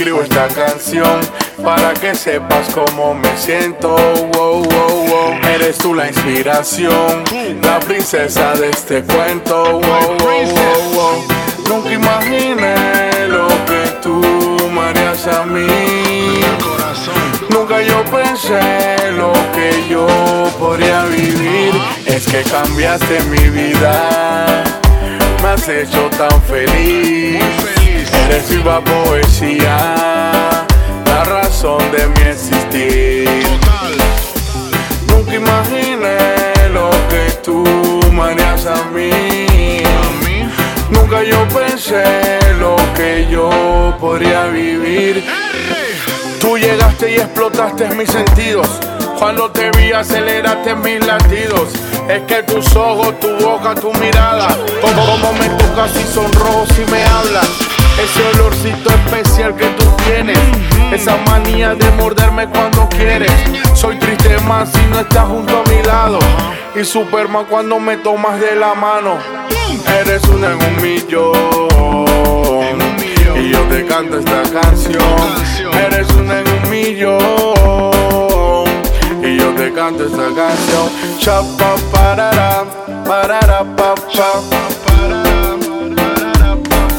escribo esta canción para que sepas cómo me siento. Wow, wow, wow. Eres tú la inspiración, la princesa de este cuento. Wow, wow, wow. Nunca imaginé lo que tú me harías a mí. Nunca yo pensé lo que yo podría vivir. Es que cambiaste mi vida, me has hecho tan feliz. Viva poesía, la razón de mi existir. Nunca imaginé lo que tú me harías a mí. Nunca yo pensé lo que yo podría vivir. Tú llegaste y explotaste mis sentidos. Cuando te vi aceleraste mis latidos. Es que tus ojos, tu boca, tu mirada, como, como me tocas y sonrojo si me hablas. Ese olorcito especial que tú tienes, esa manía de morderme cuando quieres. Soy triste más si no estás junto a mi lado. Y Superman cuando me tomas de la mano. Eres una en un millón. Y yo te canto esta canción. Eres una en un millón. Y yo te canto esta canción. Chapa parara, parara pa pa.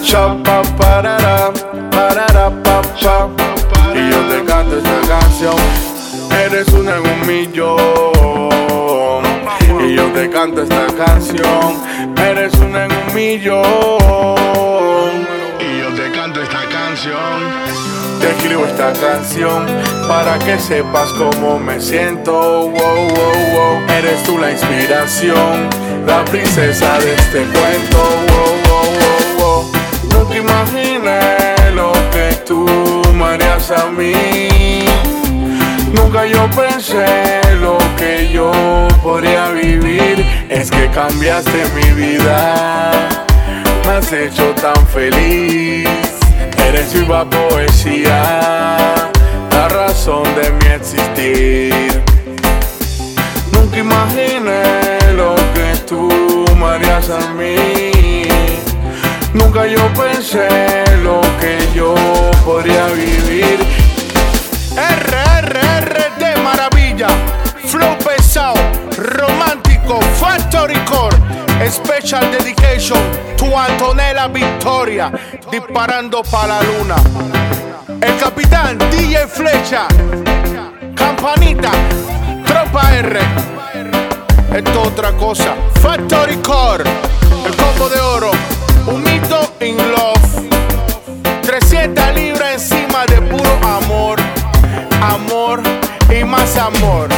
Chapa Y yo te canto esta canción. Eres una en un millón. Y yo te canto esta canción. Eres una en un millón. Y yo te canto esta canción. Te escribo esta canción para que sepas cómo me siento. Wow, wow, wow. Eres tú la inspiración, la princesa de este Nunca yo pensé lo que yo podría vivir. Es que cambiaste mi vida, me has hecho tan feliz. Eres viva poesía, la razón de mi existir. Nunca imaginé lo que tú me harías a mí. Nunca yo pensé lo que yo podría vivir. Romántico, factory core, special dedication to Antonella Victoria, disparando para la luna. El capitán DJ Flecha, campanita, tropa R. Esto es otra cosa, factory core, el combo de oro, un mito in love. 300 libras encima de puro amor, amor y más amor.